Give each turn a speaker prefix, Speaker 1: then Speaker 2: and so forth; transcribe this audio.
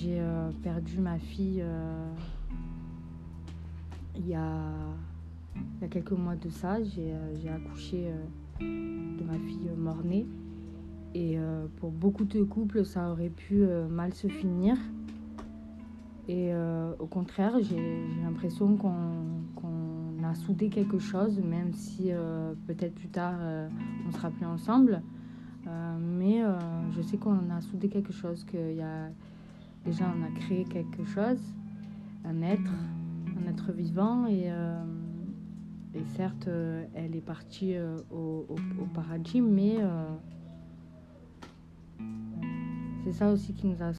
Speaker 1: J'ai euh, perdu ma fille euh, il, y a, quelques mois de ça. J'ai euh, accouché de ma fille mort-née. Et pour beaucoup de couples, ça aurait pu mal se finir. Et au contraire, j'ai l'impression qu'on a soudé quelque chose, même si peut-être plus tard on sera plus ensemble. mais je sais qu'on a soudé quelque chose, qu'il y a déjà on a créé quelque chose, un être, un être vivant et, euh, certes euh, elle est partie euh, au, au, paradis mais c'est ça aussi qui nous a